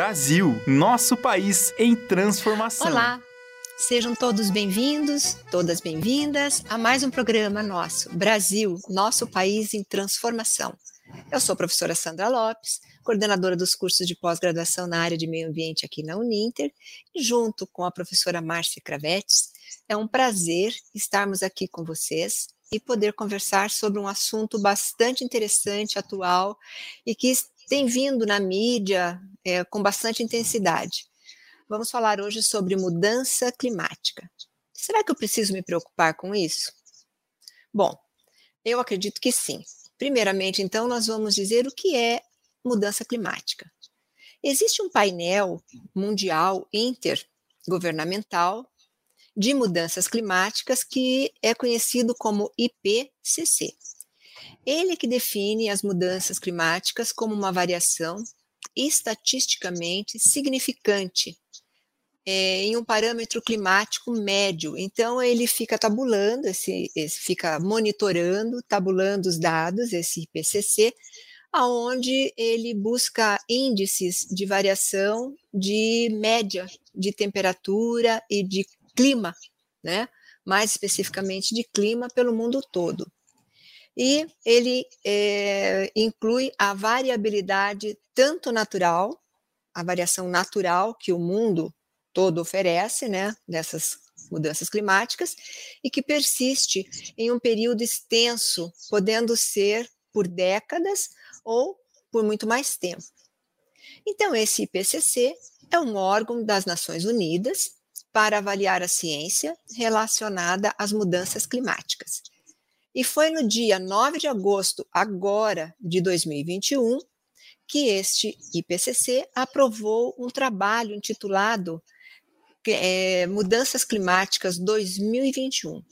Brasil, nosso país em transformação. Olá, sejam todos bem-vindos, todas bem-vindas a mais um programa nosso, Brasil, nosso país em transformação. Eu sou a professora Sandra Lopes, coordenadora dos cursos de pós-graduação na área de meio ambiente aqui na Uninter, e junto com a professora Márcia Cravetes, é um prazer estarmos aqui com vocês e poder conversar sobre um assunto bastante interessante, atual e que tem vindo na mídia é, com bastante intensidade. Vamos falar hoje sobre mudança climática. Será que eu preciso me preocupar com isso? Bom, eu acredito que sim. Primeiramente, então, nós vamos dizer o que é mudança climática. Existe um painel mundial intergovernamental de mudanças climáticas que é conhecido como IPCC. Ele que define as mudanças climáticas como uma variação estatisticamente significante é, em um parâmetro climático médio. Então ele fica tabulando, esse, esse, fica monitorando, tabulando os dados, esse IPCC, aonde ele busca índices de variação de média de temperatura e de clima, né? mais especificamente de clima pelo mundo todo. E ele é, inclui a variabilidade tanto natural, a variação natural que o mundo todo oferece, né, dessas mudanças climáticas, e que persiste em um período extenso, podendo ser por décadas ou por muito mais tempo. Então, esse IPCC é um órgão das Nações Unidas para avaliar a ciência relacionada às mudanças climáticas. E foi no dia 9 de agosto, agora de 2021, que este IPCC aprovou um trabalho intitulado é, Mudanças Climáticas 2021.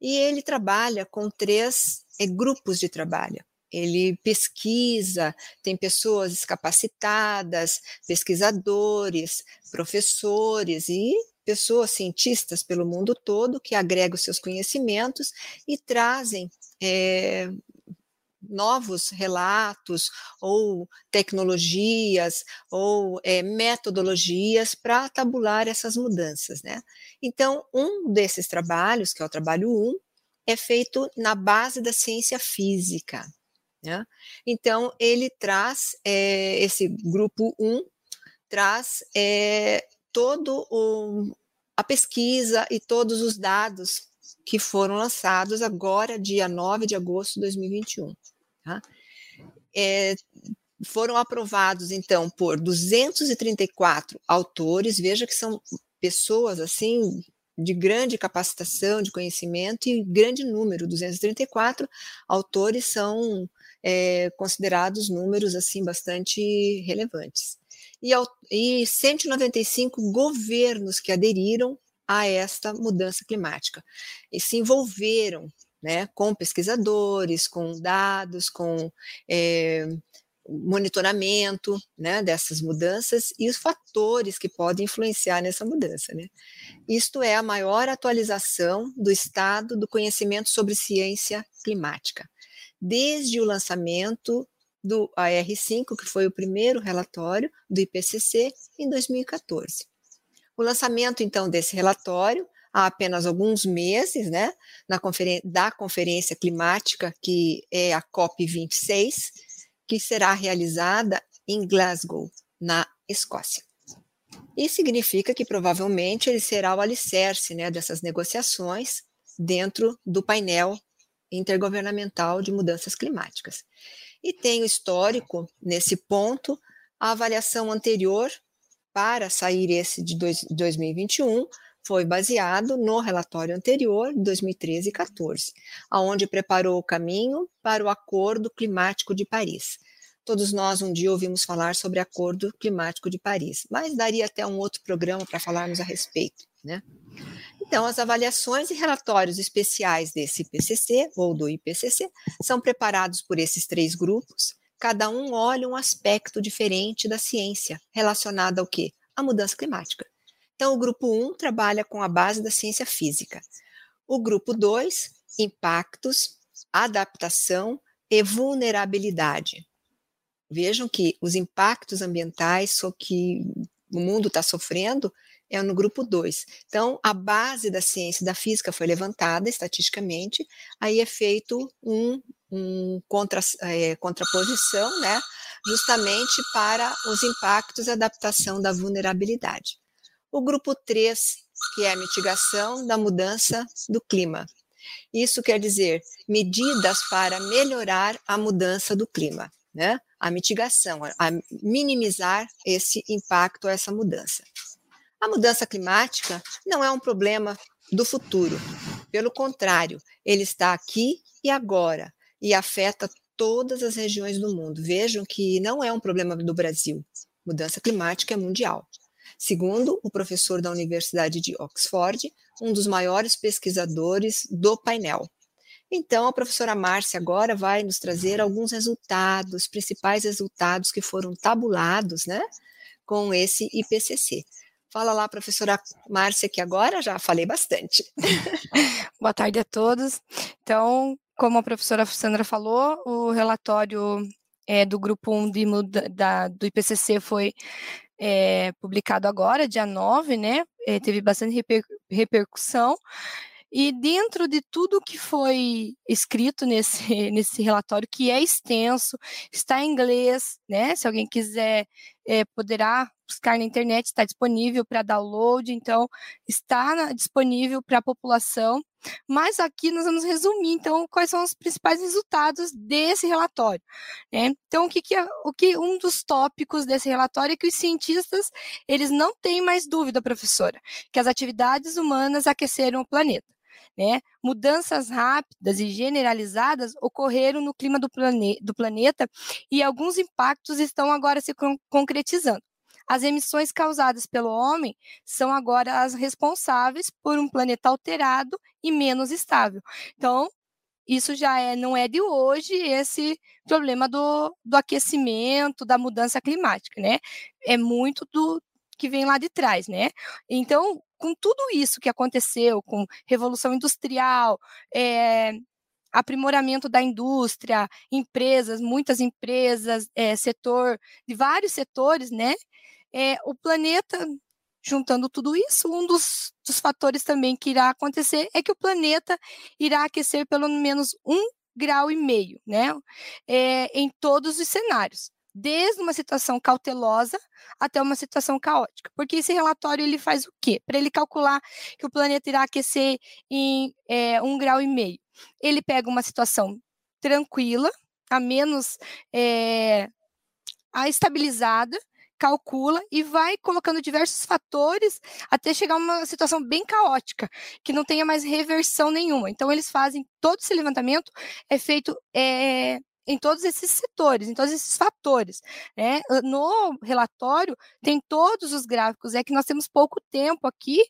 E ele trabalha com três é, grupos de trabalho. Ele pesquisa, tem pessoas capacitadas, pesquisadores, professores e pessoas cientistas pelo mundo todo que agregam seus conhecimentos e trazem é, novos relatos ou tecnologias ou é, metodologias para tabular essas mudanças, né? Então, um desses trabalhos, que é o trabalho 1, é feito na base da ciência física. Né? Então, ele traz, é, esse grupo 1, traz é, todo o, a pesquisa e todos os dados que foram lançados agora, dia 9 de agosto de 2021. Tá? É, foram aprovados, então, por 234 autores, veja que são pessoas, assim, de grande capacitação, de conhecimento e grande número, 234 autores são é, considerados números assim bastante relevantes. E, e 195 governos que aderiram a esta mudança climática e se envolveram né, com pesquisadores, com dados, com é, monitoramento né, dessas mudanças e os fatores que podem influenciar nessa mudança. Né. Isto é a maior atualização do estado do conhecimento sobre ciência climática desde o lançamento do AR5, que foi o primeiro relatório do IPCC, em 2014. O lançamento, então, desse relatório, há apenas alguns meses, né, na da Conferência Climática, que é a COP26, que será realizada em Glasgow, na Escócia. Isso significa que provavelmente ele será o alicerce né, dessas negociações dentro do painel intergovernamental de mudanças climáticas. E tem o histórico, nesse ponto, a avaliação anterior para sair esse de 2021 foi baseado no relatório anterior, de 2013 e 14, aonde preparou o caminho para o Acordo Climático de Paris. Todos nós um dia ouvimos falar sobre Acordo Climático de Paris, mas daria até um outro programa para falarmos a respeito, né? Então, as avaliações e relatórios especiais desse IPCC ou do IPCC são preparados por esses três grupos. Cada um olha um aspecto diferente da ciência relacionado ao quê? A mudança climática. Então, o grupo 1 um trabalha com a base da ciência física. O grupo 2, impactos, adaptação e vulnerabilidade. Vejam que os impactos ambientais que o mundo está sofrendo é no grupo 2. Então, a base da ciência da física foi levantada estatisticamente, aí é feito um, um contra, é, contraposição, né, justamente para os impactos e adaptação da vulnerabilidade. O grupo 3, que é a mitigação da mudança do clima. Isso quer dizer medidas para melhorar a mudança do clima, né? A mitigação, a minimizar esse impacto, essa mudança. A mudança climática não é um problema do futuro. Pelo contrário, ele está aqui e agora e afeta todas as regiões do mundo. Vejam que não é um problema do Brasil. Mudança climática é mundial. Segundo o professor da Universidade de Oxford, um dos maiores pesquisadores do painel. Então, a professora Márcia agora vai nos trazer alguns resultados, principais resultados que foram tabulados, né, com esse IPCC. Fala lá, professora Márcia, que agora já falei bastante. Boa tarde a todos. Então, como a professora Sandra falou, o relatório é, do grupo 1 de, da, do IPCC foi é, publicado agora, dia 9, né? É, teve bastante reper, repercussão. E dentro de tudo que foi escrito nesse, nesse relatório, que é extenso, está em inglês, né? Se alguém quiser, é, poderá buscar na internet, está disponível para download, então está disponível para a população. Mas aqui nós vamos resumir, então, quais são os principais resultados desse relatório. Né? Então, o que, que, é, o que um dos tópicos desse relatório é que os cientistas eles não têm mais dúvida, professora, que as atividades humanas aqueceram o planeta. Né? Mudanças rápidas e generalizadas ocorreram no clima do, plane do planeta e alguns impactos estão agora se con concretizando. As emissões causadas pelo homem são agora as responsáveis por um planeta alterado e menos estável. Então, isso já é, não é de hoje esse problema do, do aquecimento, da mudança climática, né? É muito do que vem lá de trás, né? Então, com tudo isso que aconteceu, com revolução industrial, é, aprimoramento da indústria, empresas, muitas empresas, é, setor, de vários setores, né? É, o planeta, juntando tudo isso, um dos, dos fatores também que irá acontecer é que o planeta irá aquecer pelo menos um grau e meio, né? É, em todos os cenários desde uma situação cautelosa até uma situação caótica. Porque esse relatório ele faz o quê? Para ele calcular que o planeta irá aquecer em é, um grau e meio. Ele pega uma situação tranquila, a menos é, a estabilizada, calcula e vai colocando diversos fatores até chegar a uma situação bem caótica, que não tenha mais reversão nenhuma. Então, eles fazem todo esse levantamento, é feito é, em todos esses setores, em todos esses fatores. Né? No relatório tem todos os gráficos, é que nós temos pouco tempo aqui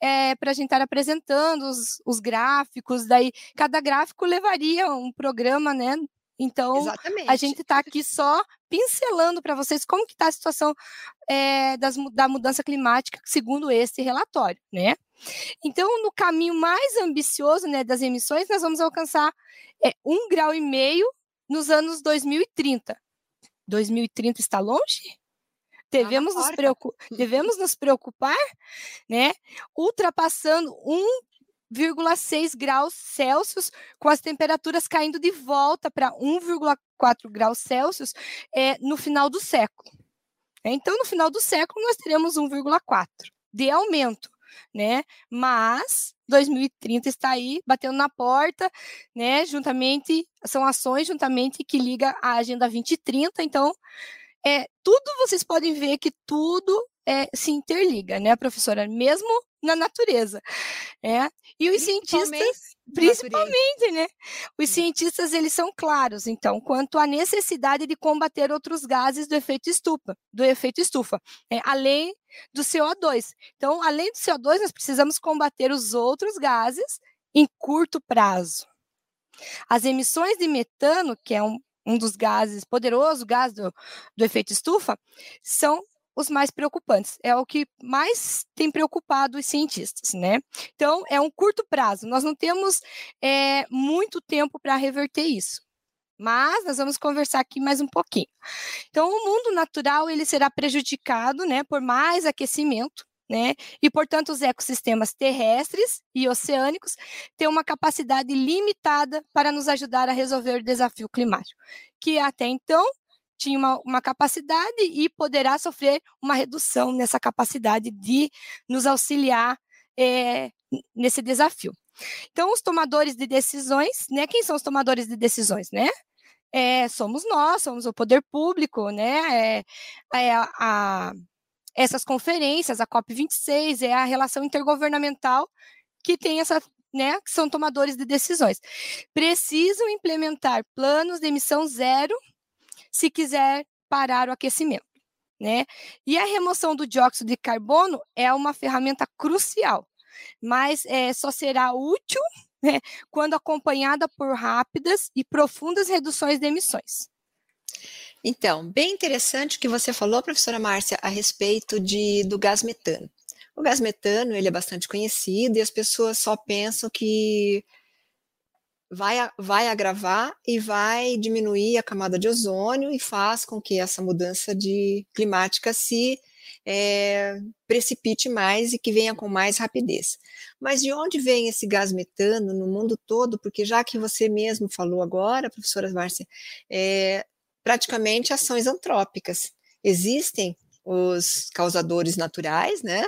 é, para a gente estar apresentando os, os, gráficos, daí cada gráfico levaria um programa, né? Então, Exatamente. a gente está aqui só pincelando para vocês como que está a situação é, das, da mudança climática, segundo esse relatório, né? Então, no caminho mais ambicioso né, das emissões, nós vamos alcançar é, um grau e meio nos anos 2030. 2030 está longe? Devemos, nos, preocup... Devemos nos preocupar, né? Ultrapassando 1,6 graus Celsius, com as temperaturas caindo de volta para 1,4 graus Celsius é, no final do século. Então, no final do século, nós teremos 1,4 de aumento né? Mas 2030 está aí batendo na porta, né? Juntamente são ações juntamente que liga a agenda 2030, então é tudo vocês podem ver que tudo é, se interliga, né, professora? Mesmo na natureza, né? E os cientistas Principalmente, né? Os hum. cientistas eles são claros, então, quanto à necessidade de combater outros gases do efeito estufa, do efeito estufa, é, além do CO2. Então, além do CO2, nós precisamos combater os outros gases em curto prazo. As emissões de metano, que é um, um dos gases, poderoso gás do, do efeito estufa, são os mais preocupantes. É o que mais tem preocupado os cientistas, né? Então, é um curto prazo. Nós não temos é, muito tempo para reverter isso. Mas nós vamos conversar aqui mais um pouquinho. Então, o mundo natural ele será prejudicado, né, por mais aquecimento, né? E, portanto, os ecossistemas terrestres e oceânicos têm uma capacidade limitada para nos ajudar a resolver o desafio climático, que até então tinha uma, uma, capacidade e poderá sofrer uma redução nessa capacidade de nos auxiliar é, nesse desafio. Então, os tomadores de decisões, né? Quem são os tomadores de decisões, né? É, somos nós, somos o poder público, né? É, é a, a essas conferências, a COP26 é a relação intergovernamental que tem essa, né, que são tomadores de decisões. Precisam implementar planos de emissão zero se quiser parar o aquecimento, né? E a remoção do dióxido de carbono é uma ferramenta crucial, mas é, só será útil né, quando acompanhada por rápidas e profundas reduções de emissões. Então, bem interessante o que você falou, professora Márcia, a respeito de, do gás metano. O gás metano ele é bastante conhecido e as pessoas só pensam que vai, vai agravar e vai diminuir a camada de ozônio e faz com que essa mudança de climática se é, precipite mais e que venha com mais rapidez. Mas de onde vem esse gás metano no mundo todo? Porque já que você mesmo falou agora, professora Márcia, é, praticamente ações antrópicas. Existem os causadores naturais, né?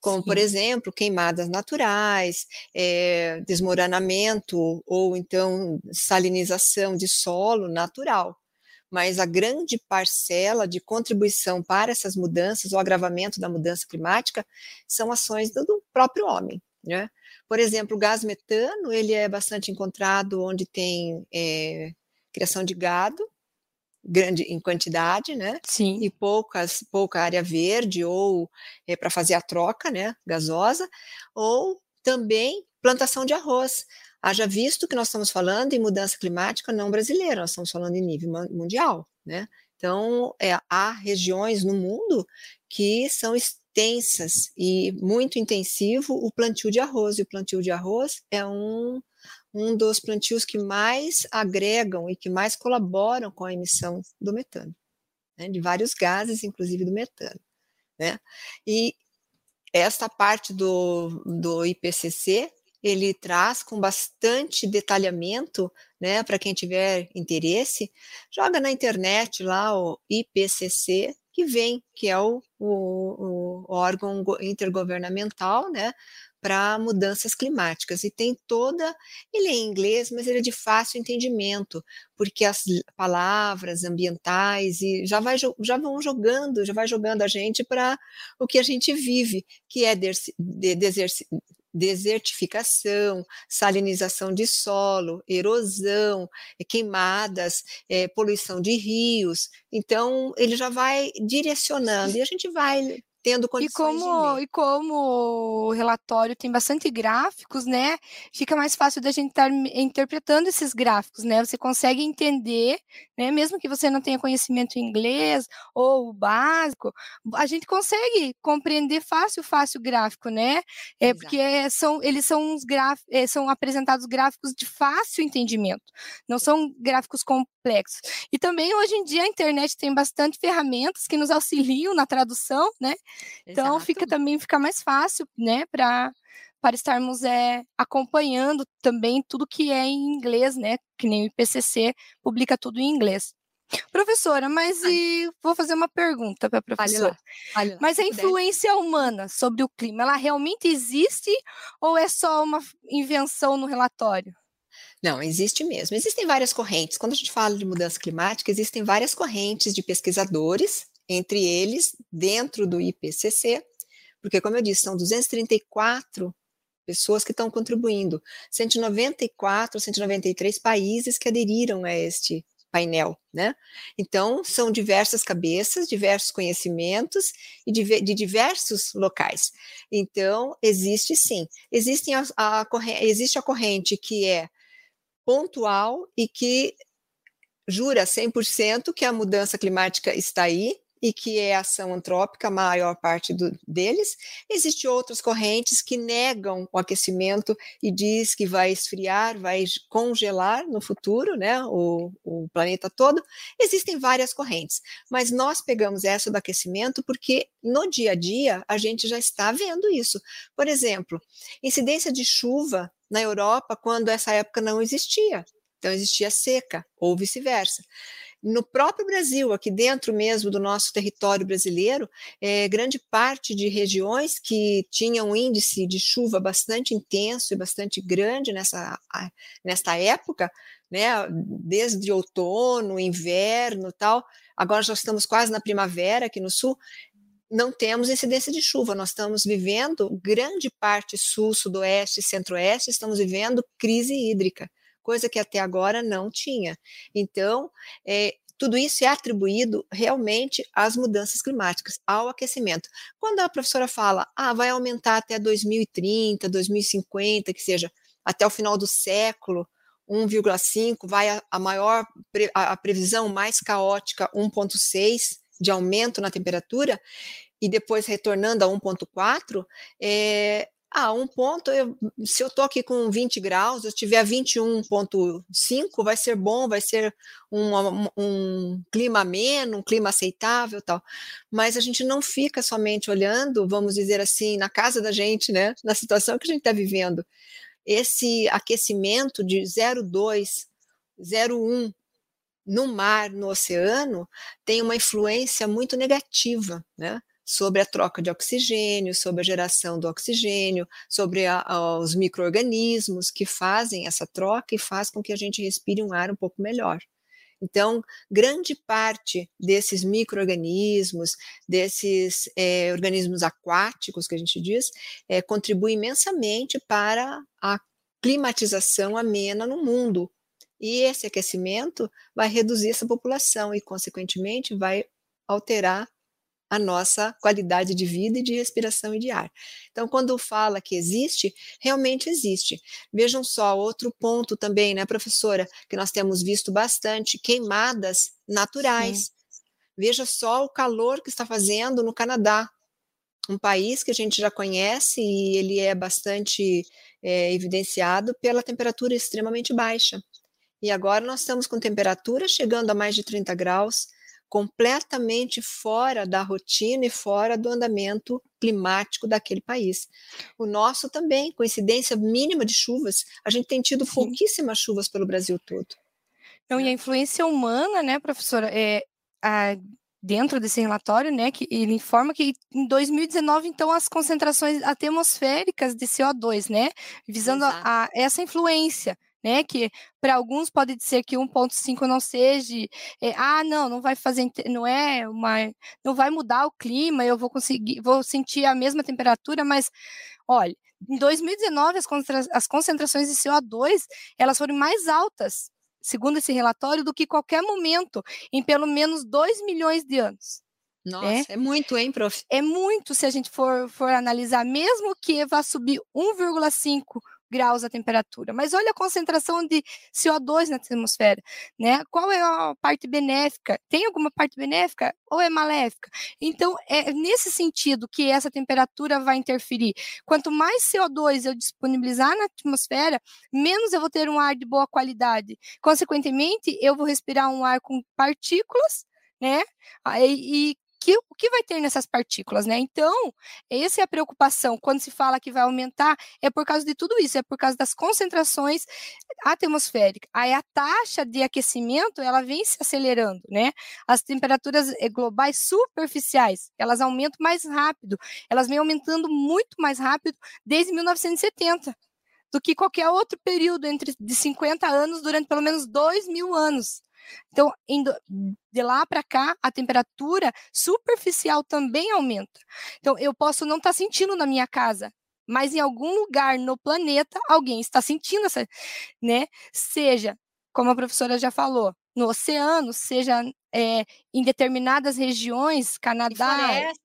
Como, Sim. por exemplo, queimadas naturais, é, desmoronamento ou então salinização de solo natural. Mas a grande parcela de contribuição para essas mudanças, o agravamento da mudança climática, são ações do, do próprio homem. Né? Por exemplo, o gás metano, ele é bastante encontrado onde tem é, criação de gado, grande em quantidade, né? Sim. E poucas, pouca área verde ou é, para fazer a troca, né? Gasosa, ou também plantação de arroz. Haja visto que nós estamos falando em mudança climática não brasileira, nós estamos falando em nível mundial, né? Então, é, há regiões no mundo que são extensas e muito intensivo o plantio de arroz. E o plantio de arroz é um um dos plantios que mais agregam e que mais colaboram com a emissão do metano, né, de vários gases, inclusive do metano. Né? E esta parte do, do IPCC ele traz com bastante detalhamento, né, para quem tiver interesse, joga na internet lá o IPCC, que vem, que é o, o, o órgão intergovernamental, né, para mudanças climáticas. E tem toda. Ele é em inglês, mas ele é de fácil entendimento, porque as palavras ambientais e já, vai, já vão jogando, já vai jogando a gente para o que a gente vive, que é de, de, desertificação, salinização de solo, erosão, queimadas, é, poluição de rios. Então, ele já vai direcionando e a gente vai tendo condições e como, E como o relatório tem bastante gráficos, né, fica mais fácil da gente estar interpretando esses gráficos, né, você consegue entender, né, mesmo que você não tenha conhecimento em inglês ou básico, a gente consegue compreender fácil, fácil o gráfico, né, é Exato. porque são, eles são, uns graf, é, são apresentados gráficos de fácil entendimento, não são gráficos complexos. E também, hoje em dia, a internet tem bastante ferramentas que nos auxiliam na tradução, né, então Exato. fica também fica mais fácil, né, para para estarmos é, acompanhando também tudo que é em inglês, né? Que nem o IPCC publica tudo em inglês. Professora, mas e vou fazer uma pergunta para a professora. Vale lá, mas a influência humana sobre o clima, ela realmente existe ou é só uma invenção no relatório? Não, existe mesmo. Existem várias correntes. Quando a gente fala de mudança climática, existem várias correntes de pesquisadores entre eles dentro do IPCC, porque, como eu disse, são 234 pessoas que estão contribuindo, 194, 193 países que aderiram a este painel, né? Então, são diversas cabeças, diversos conhecimentos e de, de diversos locais. Então, existe sim. Existem a, a, existe a corrente que é pontual e que jura 100% que a mudança climática está aí, e que é ação antrópica, a maior parte do, deles. Existem outras correntes que negam o aquecimento e diz que vai esfriar, vai congelar no futuro, né, o, o planeta todo. Existem várias correntes, mas nós pegamos essa do aquecimento porque no dia a dia a gente já está vendo isso. Por exemplo, incidência de chuva na Europa quando essa época não existia. Então existia seca, ou vice-versa. No próprio Brasil, aqui dentro mesmo do nosso território brasileiro, é, grande parte de regiões que tinham um índice de chuva bastante intenso e bastante grande nessa, nesta época, né, desde outono, inverno tal, agora já estamos quase na primavera aqui no sul, não temos incidência de chuva, nós estamos vivendo, grande parte sul, sudoeste, centro-oeste, estamos vivendo crise hídrica coisa que até agora não tinha. Então, é, tudo isso é atribuído realmente às mudanças climáticas, ao aquecimento. Quando a professora fala, ah, vai aumentar até 2030, 2050, que seja até o final do século, 1,5, vai a, a maior, a, a previsão mais caótica, 1,6 de aumento na temperatura, e depois retornando a 1,4, é, ah, um ponto, eu, se eu estou aqui com 20 graus, eu tiver 21,5, vai ser bom, vai ser um, um, um, clima ameno, um clima aceitável tal. Mas a gente não fica somente olhando, vamos dizer assim, na casa da gente, né? Na situação que a gente está vivendo. Esse aquecimento de 0,2, 0,1 no mar, no oceano, tem uma influência muito negativa, né? Sobre a troca de oxigênio, sobre a geração do oxigênio, sobre a, os micro-organismos que fazem essa troca e faz com que a gente respire um ar um pouco melhor. Então, grande parte desses micro-organismos, desses é, organismos aquáticos que a gente diz, é, contribui imensamente para a climatização amena no mundo. E esse aquecimento vai reduzir essa população e, consequentemente, vai alterar a nossa qualidade de vida e de respiração e de ar. Então, quando fala que existe, realmente existe. Vejam só, outro ponto também, né, professora, que nós temos visto bastante, queimadas naturais. Sim. Veja só o calor que está fazendo no Canadá, um país que a gente já conhece e ele é bastante é, evidenciado pela temperatura extremamente baixa. E agora nós estamos com temperatura chegando a mais de 30 graus, completamente fora da rotina e fora do andamento climático daquele país. O nosso também, coincidência mínima de chuvas, a gente tem tido pouquíssimas chuvas pelo Brasil todo. Então, e a influência humana, né, professora, é, a, dentro desse relatório, né, que ele informa que em 2019, então, as concentrações atmosféricas de CO2, né, visando a, a, essa influência né? Que para alguns pode ser que 1.5 não seja, é, ah, não, não vai fazer, não é uma, não vai mudar o clima, eu vou conseguir, vou sentir a mesma temperatura, mas olha, em 2019 as, concentra as concentrações de CO2 elas foram mais altas, segundo esse relatório, do que qualquer momento em pelo menos 2 milhões de anos. Nossa, é, é muito, hein, prof? É muito se a gente for, for analisar, mesmo que vá subir 1,5 graus a temperatura. Mas olha a concentração de CO2 na atmosfera, né? Qual é a parte benéfica? Tem alguma parte benéfica ou é maléfica? Então, é nesse sentido que essa temperatura vai interferir. Quanto mais CO2 eu disponibilizar na atmosfera, menos eu vou ter um ar de boa qualidade. Consequentemente, eu vou respirar um ar com partículas, né? E, que, o que vai ter nessas partículas, né? Então, essa é a preocupação. Quando se fala que vai aumentar, é por causa de tudo isso, é por causa das concentrações atmosféricas. Aí a taxa de aquecimento, ela vem se acelerando, né? As temperaturas eh, globais superficiais, elas aumentam mais rápido, elas vêm aumentando muito mais rápido desde 1970 do que qualquer outro período entre de 50 anos durante pelo menos 2 mil anos. Então, indo de lá para cá, a temperatura superficial também aumenta. Então, eu posso não estar tá sentindo na minha casa, mas em algum lugar no planeta alguém está sentindo essa, né? Seja, como a professora já falou, no oceano, seja é, em determinadas regiões, Canadá,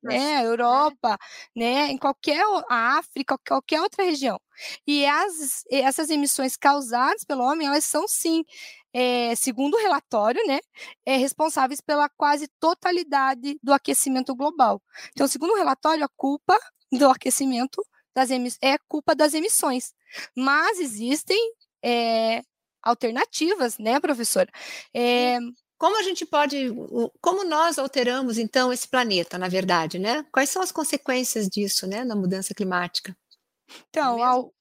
né, Europa, né, em qualquer a África, qualquer outra região. E as, essas emissões causadas pelo homem, elas são sim é, segundo o relatório, né, é, responsáveis pela quase totalidade do aquecimento global. Então, segundo o relatório, a culpa do aquecimento das é culpa das emissões. Mas existem é, alternativas, né, professora? É, como a gente pode, como nós alteramos então esse planeta, na verdade, né? Quais são as consequências disso, né, na mudança climática? Então, é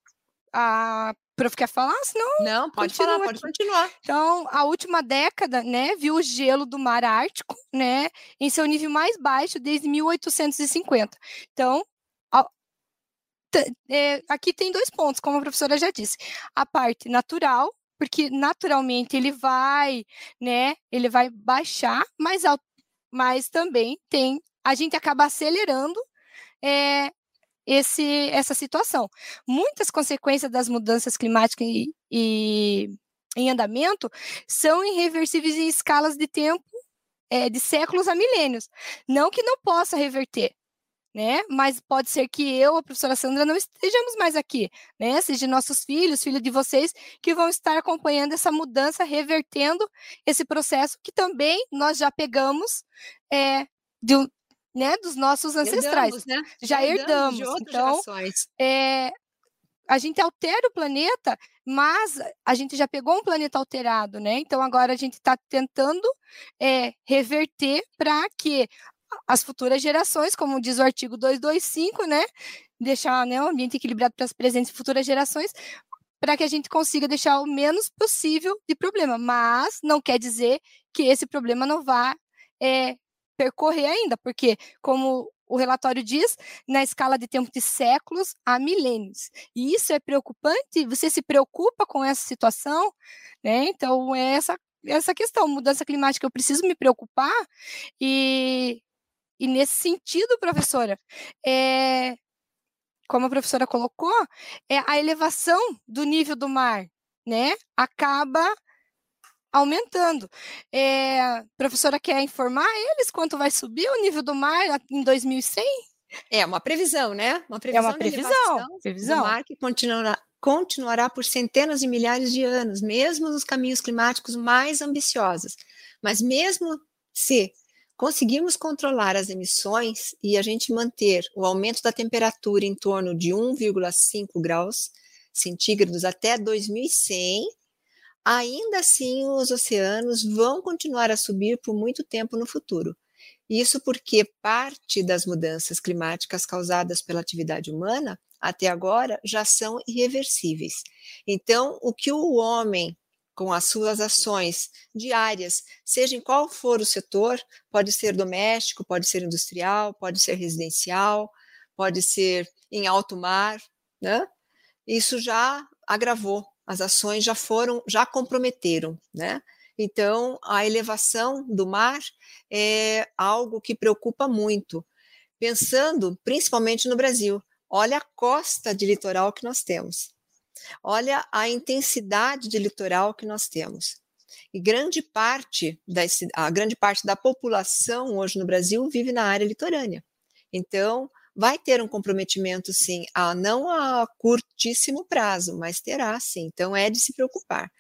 a, a prof quer falar? Senão Não, pode falar, pode continuar. Então, a última década, né, viu o gelo do mar Ártico, né, em seu nível mais baixo desde 1850. Então, a, é, aqui tem dois pontos, como a professora já disse. A parte natural, porque naturalmente ele vai, né, ele vai baixar, mas, mas também tem, a gente acaba acelerando é, esse, essa situação. Muitas consequências das mudanças climáticas e, e em andamento são irreversíveis em escalas de tempo é, de séculos a milênios. Não que não possa reverter, né? Mas pode ser que eu, a professora Sandra, não estejamos mais aqui, né? Seja nossos filhos, filhos de vocês, que vão estar acompanhando essa mudança, revertendo esse processo que também nós já pegamos é, de, né, dos nossos ancestrais. Herdamos, né? Já, herdamos. herdamos. então, é, a gente altera o planeta, mas a gente já pegou um planeta alterado, né? Então agora a gente está tentando é, reverter para que as futuras gerações, como diz o artigo 225, né? Deixar né, o ambiente equilibrado para as presentes e futuras gerações, para que a gente consiga deixar o menos possível de problema. Mas não quer dizer que esse problema não vá é, percorrer ainda, porque, como o relatório diz, na escala de tempo de séculos a milênios. E isso é preocupante? Você se preocupa com essa situação? Né? Então, é essa, essa questão, mudança climática, eu preciso me preocupar e e nesse sentido, professora, é, como a professora colocou, é a elevação do nível do mar, né, acaba aumentando. É, a professora quer informar eles quanto vai subir o nível do mar em 2100? É uma previsão, né? Uma previsão. É uma previsão. previsão. Do mar que continuará, continuará por centenas de milhares de anos, mesmo nos caminhos climáticos mais ambiciosos. Mas mesmo se conseguirmos controlar as emissões e a gente manter o aumento da temperatura em torno de 1,5 graus centígrados até 2100, ainda assim os oceanos vão continuar a subir por muito tempo no futuro. Isso porque parte das mudanças climáticas causadas pela atividade humana até agora já são irreversíveis. Então, o que o homem com as suas ações diárias, seja em qual for o setor, pode ser doméstico, pode ser industrial, pode ser residencial, pode ser em alto mar, né? Isso já agravou, as ações já foram, já comprometeram, né? Então, a elevação do mar é algo que preocupa muito, pensando principalmente no Brasil. Olha a costa de litoral que nós temos. Olha a intensidade de litoral que nós temos. E grande parte da, a grande parte da população hoje no Brasil vive na área litorânea. Então, vai ter um comprometimento, sim, a, não a curtíssimo prazo, mas terá, sim. Então, é de se preocupar.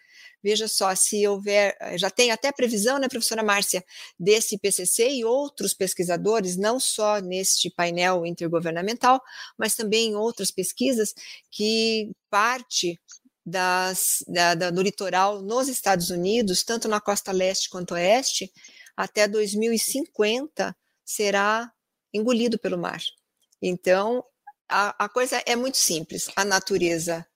Veja só, se houver, eh, já tem até previsão, né, professora Márcia, desse IPCC e outros pesquisadores, não só neste painel intergovernamental, mas também em outras pesquisas, que parte das, da, da, do litoral nos Estados Unidos, tanto na costa leste quanto oeste, até 2050 será engolido pelo mar. Então, a, a coisa é muito simples. A natureza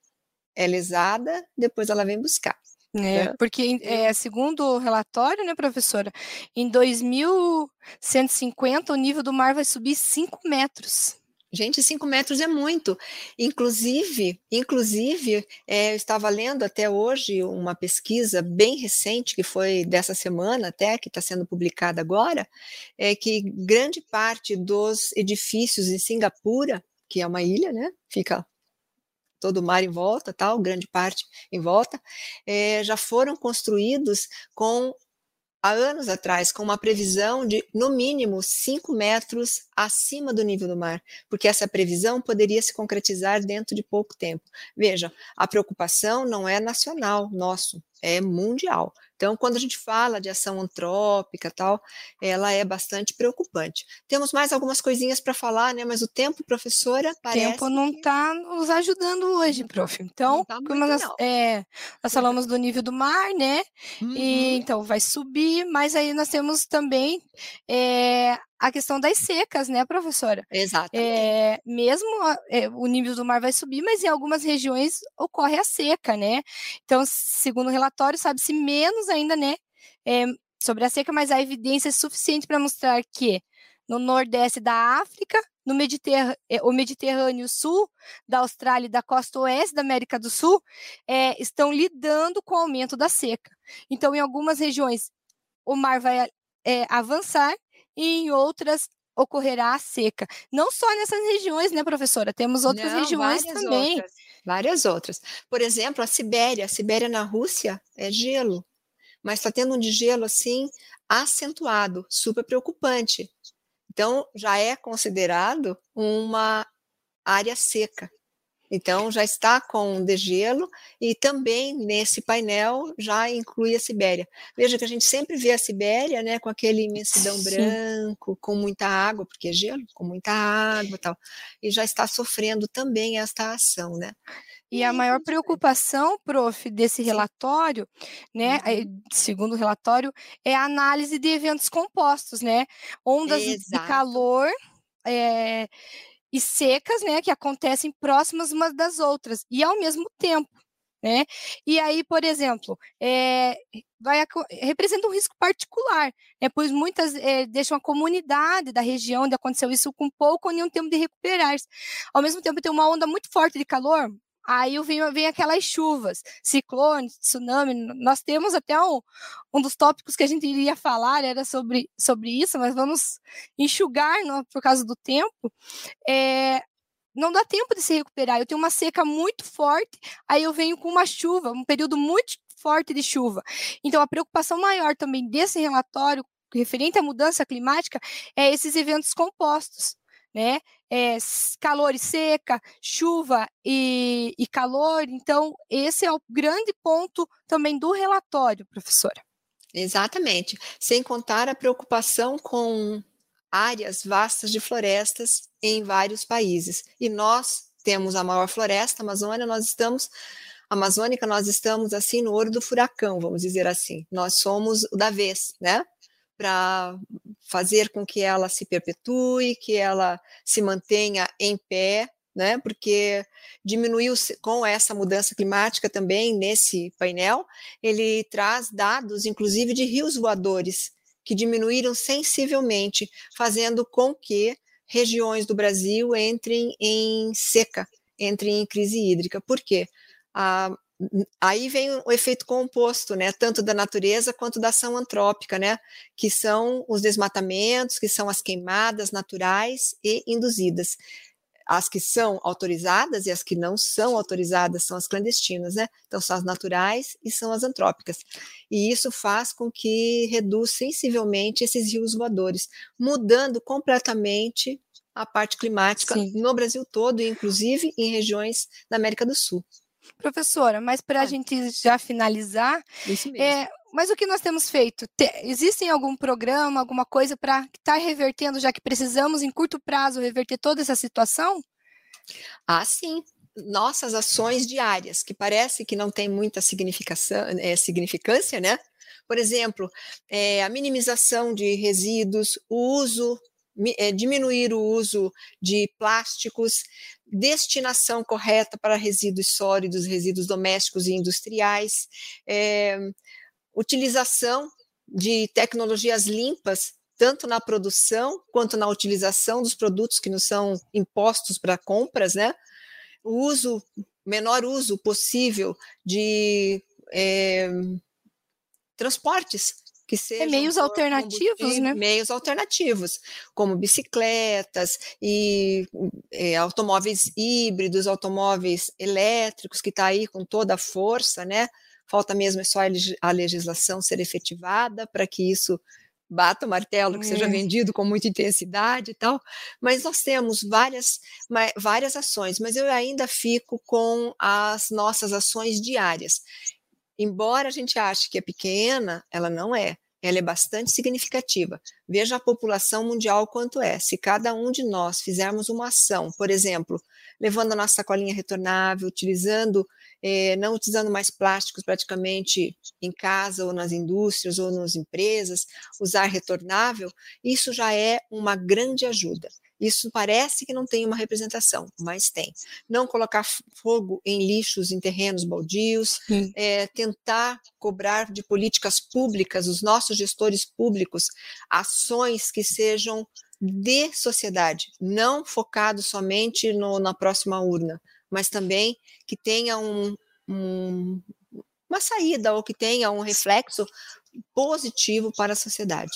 é lesada, depois ela vem buscar. É, porque, é, segundo o relatório, né, professora, em 2150 o nível do mar vai subir 5 metros. Gente, 5 metros é muito. Inclusive, inclusive, é, eu estava lendo até hoje uma pesquisa bem recente, que foi dessa semana até, que está sendo publicada agora, é que grande parte dos edifícios em Singapura, que é uma ilha, né? Fica todo o mar em volta, tal, grande parte em volta, é, já foram construídos com há anos atrás, com uma previsão de, no mínimo, 5 metros acima do nível do mar, porque essa previsão poderia se concretizar dentro de pouco tempo. Veja, a preocupação não é nacional, nosso, é mundial. Então, quando a gente fala de ação antrópica tal, ela é bastante preocupante. Temos mais algumas coisinhas para falar, né? Mas o tempo, professora, parece. O tempo não está nos ajudando hoje, prof. Então, tá muito, nós, é, nós falamos do nível do mar, né? Uhum. E, então, vai subir, mas aí nós temos também é, a questão das secas, né, professora? Exatamente. É, mesmo a- é, o nível do mar vai subir, mas em algumas regiões ocorre a seca, né? Então, segundo o relatório, sabe-se menos ainda, né, é, sobre a seca, mas há evidência suficiente para mostrar que no nordeste da África, no Mediterrâneo, o Mediterrâneo Sul, da Austrália e da costa oeste da América do Sul, é, estão lidando com o aumento da seca. Então, em algumas regiões, o mar vai é, avançar e em outras ocorrerá a seca. Não só nessas regiões, né, professora? Temos outras Não, regiões várias também. Outras, várias outras. Por exemplo, a Sibéria. A Sibéria na Rússia é gelo, mas está tendo um de gelo assim acentuado, super preocupante. Então, já é considerado uma área seca. Então, já está com degelo e também nesse painel já inclui a Sibéria. Veja que a gente sempre vê a Sibéria, né, com aquele imensidão Sim. branco, com muita água, porque é gelo, com muita água e tal. E já está sofrendo também esta ação, né? E a maior ver. preocupação, prof, desse relatório, né, Uhum. eh, segundo o relatório, é a análise de eventos compostos, né? Ondas de Exato. calor eh, e secas, né, que acontecem próximas umas das outras e ao mesmo tempo, né? E aí, por exemplo, eh, vai representa um risco particular, né? Pois muitas eh, deixam a comunidade da região onde aconteceu isso com pouco ou nenhum tempo de recuperar-se. Ao mesmo tempo, tem uma onda muito forte de calor, Aí vem, vem aquelas chuvas, ciclones, tsunami. Nós temos até um, um dos tópicos que a gente iria falar era sobre, sobre isso, mas vamos enxugar no- por causa do tempo. É, não dá tempo de se recuperar. Eu tenho uma seca muito forte, aí eu venho com uma chuva, um período muito forte de chuva. Então, a preocupação maior também desse relatório referente à mudança climática é esses eventos compostos, né? É, calor e seca, chuva e, e calor. Então, esse é o grande ponto também do relatório, professora. Exatamente. Sem contar a preocupação com áreas vastas de florestas em vários países. E nós temos a maior floresta amazônia, nós estamos amazônica, nós estamos assim no olho do furacão, vamos dizer assim. Nós somos o da vez, né? Para fazer com que ela se perpetue, que ela se mantenha em pé, né? Porque diminuiu com essa mudança climática também nesse painel, ele traz dados, inclusive, de rios voadores, que diminuíram sensivelmente, fazendo com que regiões do Brasil entrem em seca, entrem em crise hídrica. Por quê? Ah, aí vem o efeito composto, né, tanto da natureza quanto da ação antrópica, né, que são os desmatamentos, que são as queimadas naturais e induzidas as que são autorizadas e as que não são autorizadas são as clandestinas, né? Então são as naturais e são as antrópicas. E isso faz com que reduz sensivelmente esses rios voadores, mudando completamente a parte climática Sim. no Brasil todo, inclusive em regiões da América do Sul. Professora, mas para a Ah. gente já finalizar, Isso mesmo. é, mas o que nós temos feito? Te, existe algum programa, alguma coisa para estar revertendo, já que precisamos em curto prazo reverter toda essa situação? Ah, sim. Nossas ações diárias, que parece que não tem muita significação, é, significância, né? Por exemplo, é, a minimização de resíduos, o uso, é, diminuir o uso de plásticos, destinação correta para resíduos sólidos, resíduos domésticos e industriais, é, utilização de tecnologias limpas, tanto na produção quanto na utilização dos produtos que nos são impostos para compras, né? O uso, menor uso possível de é, transportes que sejam meios por alternativos, né? Meios alternativos, como bicicletas e é, automóveis híbridos, automóveis elétricos, que está aí com toda a força, né? Falta mesmo é só a leg- a legislação ser efetivada para que isso bata o martelo, que seja É. vendido com muita intensidade e tal. Mas nós temos várias, várias ações, mas eu ainda fico com as nossas ações diárias. Embora a gente ache que é pequena, ela não é. Ela é bastante significativa. Veja a população mundial quanto é. Se cada um de nós fizermos uma ação, por exemplo, levando a nossa sacolinha retornável, utilizando, eh, não utilizando mais plásticos praticamente em casa ou nas indústrias ou nas empresas, usar retornável, isso já é uma grande ajuda. Isso parece que não tem uma representação, mas tem. Não colocar fogo em lixos em terrenos baldios, é, tentar cobrar de políticas públicas, os nossos gestores públicos, ações que sejam de sociedade, não focado somente no, na próxima urna, mas também que tenha um, um, uma saída ou que tenha um reflexo positivo para a sociedade.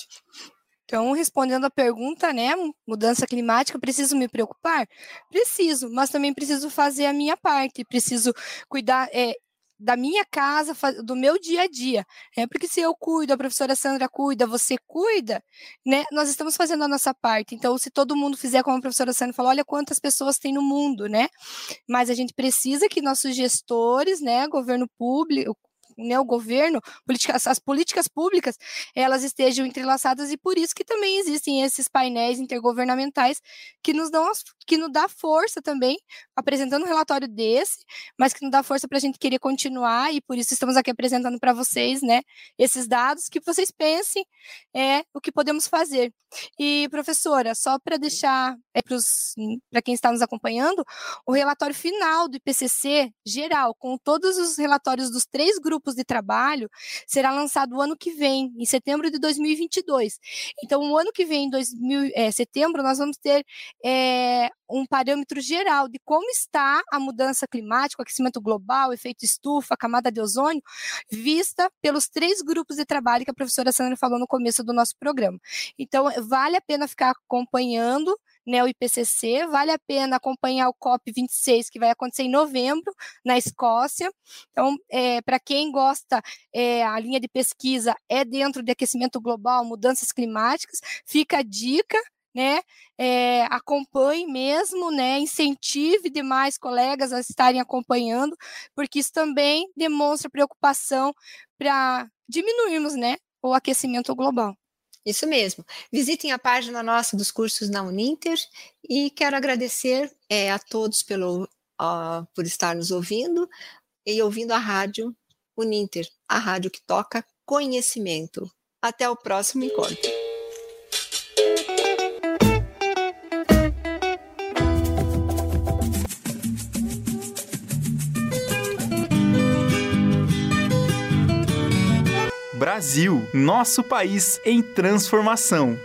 Então, respondendo a pergunta, né, mudança climática, preciso me preocupar? Preciso, mas também preciso fazer a minha parte, preciso cuidar é, da minha casa, do meu dia a dia. É porque se eu cuido, a professora Sandra cuida, você cuida, né? Nós estamos fazendo a nossa parte. Então, se todo mundo fizer como a professora Sandra falou, olha quantas pessoas tem no mundo, né? Mas a gente precisa que nossos gestores, né, governo público, né, o governo, as políticas públicas, elas estejam entrelaçadas e por isso que também existem esses painéis intergovernamentais que nos dão que nos dá força também, apresentando um relatório desse, mas que nos dá força para a gente querer continuar e por isso estamos aqui apresentando para vocês, né, esses dados que vocês pensem é o que podemos fazer. E professora, só para deixar é, para quem está nos acompanhando, o relatório final do IPCC geral, com todos os relatórios dos três grupos de trabalho será lançado o ano que vem, em setembro de 2022. Então, o ano que vem, em 2000, é, setembro, nós vamos ter é, um parâmetro geral de como está a mudança climática, o aquecimento global, efeito estufa, camada de ozônio, vista pelos três grupos de trabalho que a professora Sandra falou no começo do nosso programa. Então, vale a pena ficar acompanhando né, o IPCC. Vale a pena acompanhar o COP26, que vai acontecer em novembro, na Escócia. Então, é, para quem gosta, é, a linha de pesquisa é dentro de aquecimento global, mudanças climáticas, fica a dica. Né, é, acompanhe mesmo, né, incentive demais colegas a estarem acompanhando, porque isso também demonstra preocupação para diminuirmos, né, o aquecimento global. Isso mesmo. Visitem a página nossa dos cursos na Uninter e quero agradecer é, a todos pelo, por estar nos ouvindo e ouvindo a rádio Uninter, a rádio que toca conhecimento. Até o próximo encontro. Brasil, nosso país em transformação.